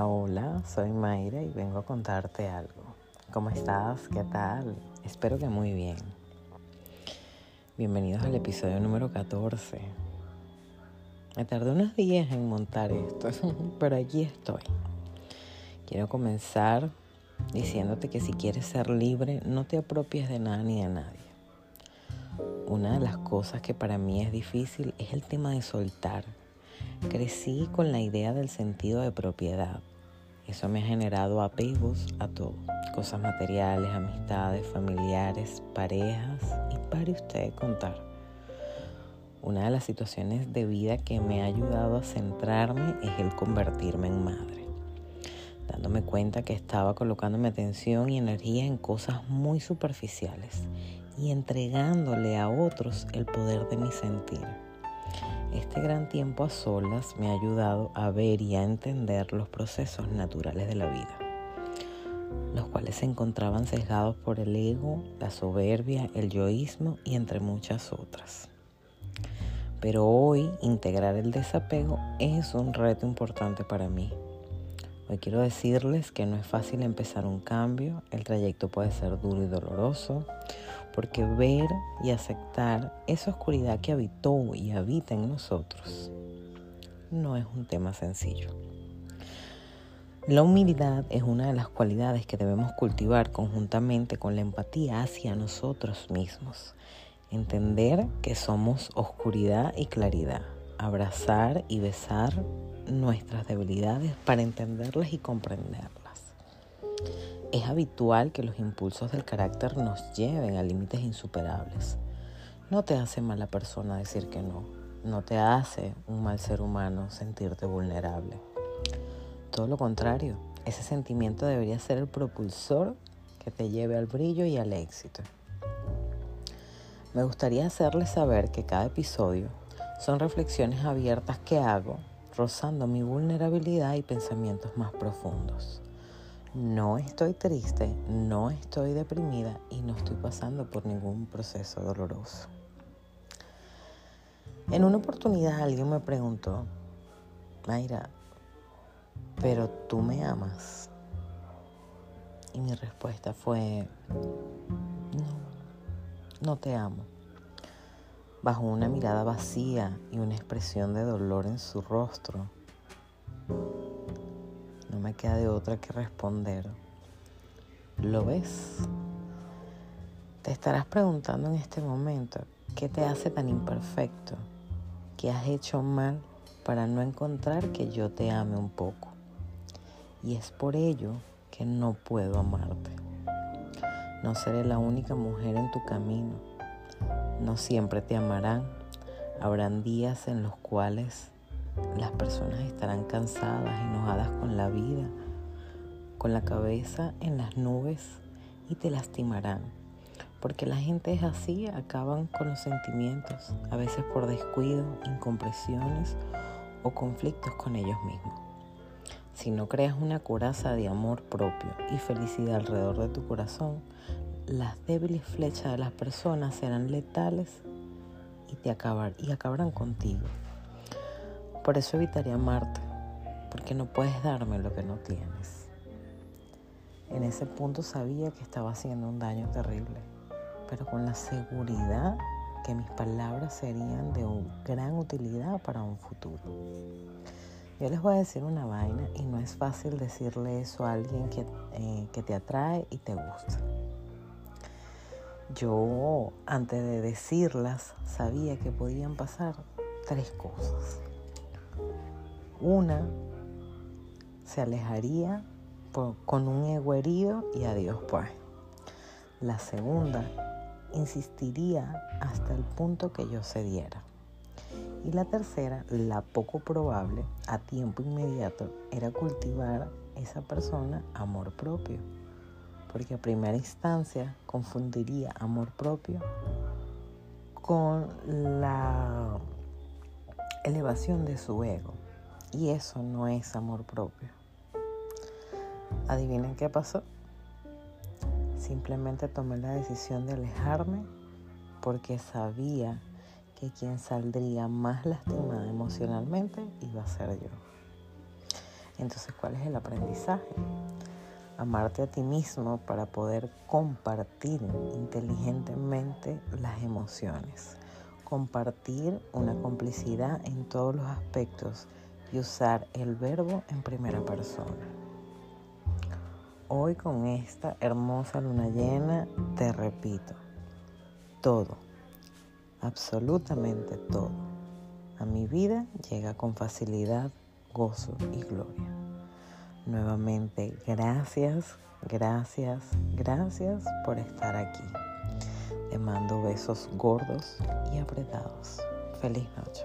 Hola, soy Mayra y vengo a contarte algo. ¿Cómo estás? ¿Qué tal? Espero que muy bien. Bienvenidos al episodio número 14. Me tardé unos días en montar esto, pero aquí estoy. Quiero comenzar diciéndote que si quieres ser libre, no te apropies de nada ni de nadie. Una de las cosas que para mí es difícil es el tema de soltar Crecí con la idea del sentido de propiedad. Eso me ha generado apegos a todo. Cosas materiales, amistades, familiares, parejas y pare usted contar. Una de las situaciones de vida que me ha ayudado a centrarme es el convertirme en madre. Dándome cuenta que estaba colocando mi atención y energía en cosas muy superficiales y entregándole a otros el poder de mi sentir. Este gran tiempo a solas me ha ayudado a ver y a entender los procesos naturales de la vida, los cuales se encontraban sesgados por el ego, la soberbia, el yoísmo y entre muchas otras. Pero hoy integrar el desapego es un reto importante para mí. Hoy quiero decirles que no es fácil empezar un cambio, el trayecto puede ser duro y doloroso, porque ver y aceptar esa oscuridad que habitó y habita en nosotros no es un tema sencillo. La humildad es una de las cualidades que debemos cultivar conjuntamente con la empatía hacia nosotros mismos. Entender que somos oscuridad y claridad. Abrazar y besar nuestras debilidades para entenderlas y comprenderlas. Es habitual que los impulsos del carácter nos lleven a límites insuperables. No te hace mala persona decir que no. No te hace un mal ser humano sentirte vulnerable. Todo lo contrario, ese sentimiento debería ser el propulsor que te lleve al brillo y al éxito. Me gustaría hacerles saber que cada episodio son reflexiones abiertas que hago rozando mi vulnerabilidad y pensamientos más profundos. No estoy triste, no estoy deprimida y no estoy pasando por ningún proceso doloroso. En una oportunidad alguien me preguntó, Mayra, pero tú me amas. Y mi respuesta fue, no, no te amo. Bajo una mirada vacía y una expresión de dolor en su rostro, me queda de otra que responder. ¿Lo ves? Te estarás preguntando en este momento, ¿qué te hace tan imperfecto? ¿Qué has hecho mal para no encontrar que yo te ame un poco? Y es por ello que no puedo amarte. No seré la única mujer en tu camino. No siempre te amarán. Habrán días en los cuales las personas estarán cansadas, enojadas con la vida, con la cabeza en las nubes y te lastimarán. Porque la gente es así, acaban con los sentimientos, a veces por descuido, incompresiones o conflictos con ellos mismos. Si no creas una coraza de amor propio y felicidad alrededor de tu corazón, las débiles flechas de las personas serán letales y, te acabar, y acabarán contigo. Por eso evitaría amarte, porque no puedes darme lo que no tienes. En ese punto sabía que estaba haciendo un daño terrible, pero con la seguridad que mis palabras serían de gran utilidad para un futuro. Yo les voy a decir una vaina y no es fácil decirle eso a alguien que, eh, que te atrae y te gusta. Yo, antes de decirlas, sabía que podían pasar tres cosas. Una se alejaría con un ego herido y adiós pues. La segunda insistiría hasta el punto que yo cediera. Y la tercera, la poco probable, a tiempo inmediato, era cultivar esa persona amor propio. Porque a primera instancia confundiría amor propio con la elevación de su ego. Y eso no es amor propio. Adivinen qué pasó. Simplemente tomé la decisión de alejarme porque sabía que quien saldría más lastimada emocionalmente iba a ser yo. Entonces, ¿cuál es el aprendizaje? Amarte a ti mismo para poder compartir inteligentemente las emociones. Compartir una complicidad en todos los aspectos y usar el verbo en primera persona. Hoy con esta hermosa luna llena te repito, todo, absolutamente todo, a mi vida llega con facilidad, gozo y gloria. Nuevamente, gracias, gracias, gracias por estar aquí. Te mando besos gordos y apretados. Feliz noche.